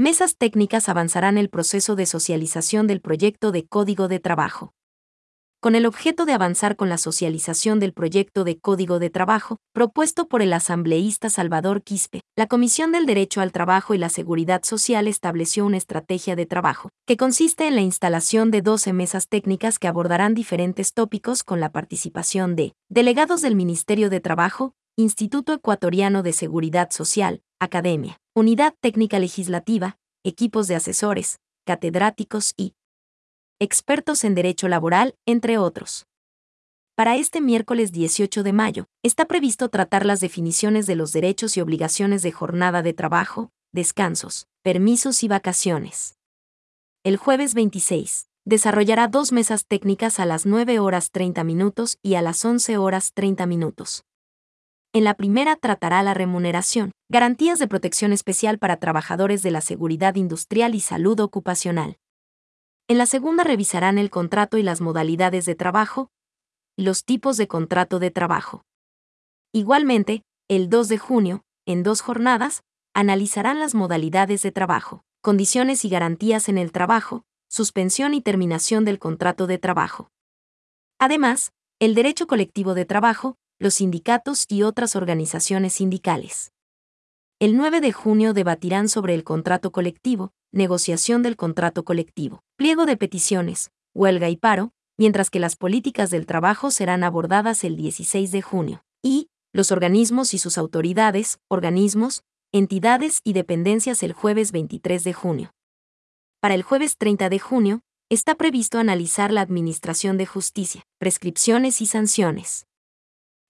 mesas técnicas avanzarán el proceso de socialización del proyecto de Código de Trabajo con el objeto de avanzar con la socialización del proyecto de Código de Trabajo, propuesto por el asambleísta Salvador Quispe. La Comisión del Derecho al Trabajo y la Seguridad Social estableció una estrategia de trabajo, que consiste en la instalación de 12 mesas técnicas que abordarán diferentes tópicos con la participación de delegados del Ministerio de Trabajo, Instituto Ecuatoriano de Seguridad Social, Academia, Unidad Técnica Legislativa, equipos de asesores, catedráticos y expertos en derecho laboral, entre otros. Para este miércoles 18 de mayo, está previsto tratar las definiciones de los derechos y obligaciones de jornada de trabajo, descansos, permisos y vacaciones. El jueves 26, desarrollará dos mesas técnicas a las 9 horas 30 minutos y a las 11 horas 30 minutos. En la primera tratará la remuneración, garantías de protección especial para trabajadores de la seguridad industrial y salud ocupacional. En la segunda revisarán el contrato y las modalidades de trabajo, los tipos de contrato de trabajo. Igualmente, el 2 de junio, en dos jornadas, analizarán las modalidades de trabajo, condiciones y garantías en el trabajo, suspensión y terminación del contrato de trabajo. Además, el derecho colectivo de trabajo, los sindicatos y otras organizaciones sindicales. El 9 de junio debatirán sobre el contrato colectivo, negociación del contrato colectivo, pliego de peticiones, huelga y paro, mientras que las políticas del trabajo serán abordadas el 16 de junio. Y, los organismos y sus autoridades, organismos, entidades y dependencias el jueves 23 de junio. Para el jueves 30 de junio, está previsto analizar la Administración de Justicia, prescripciones y sanciones.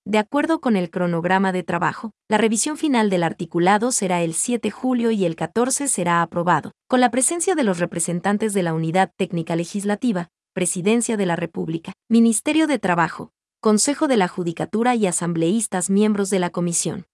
De acuerdo con el cronograma de trabajo, la revisión final del articulado será el 7 de julio y el 14 será aprobado, con la presencia de los representantes de la Unidad Técnica Legislativa, Presidencia de la República, Ministerio de Trabajo, Consejo de la Judicatura y asambleístas miembros de la Comisión.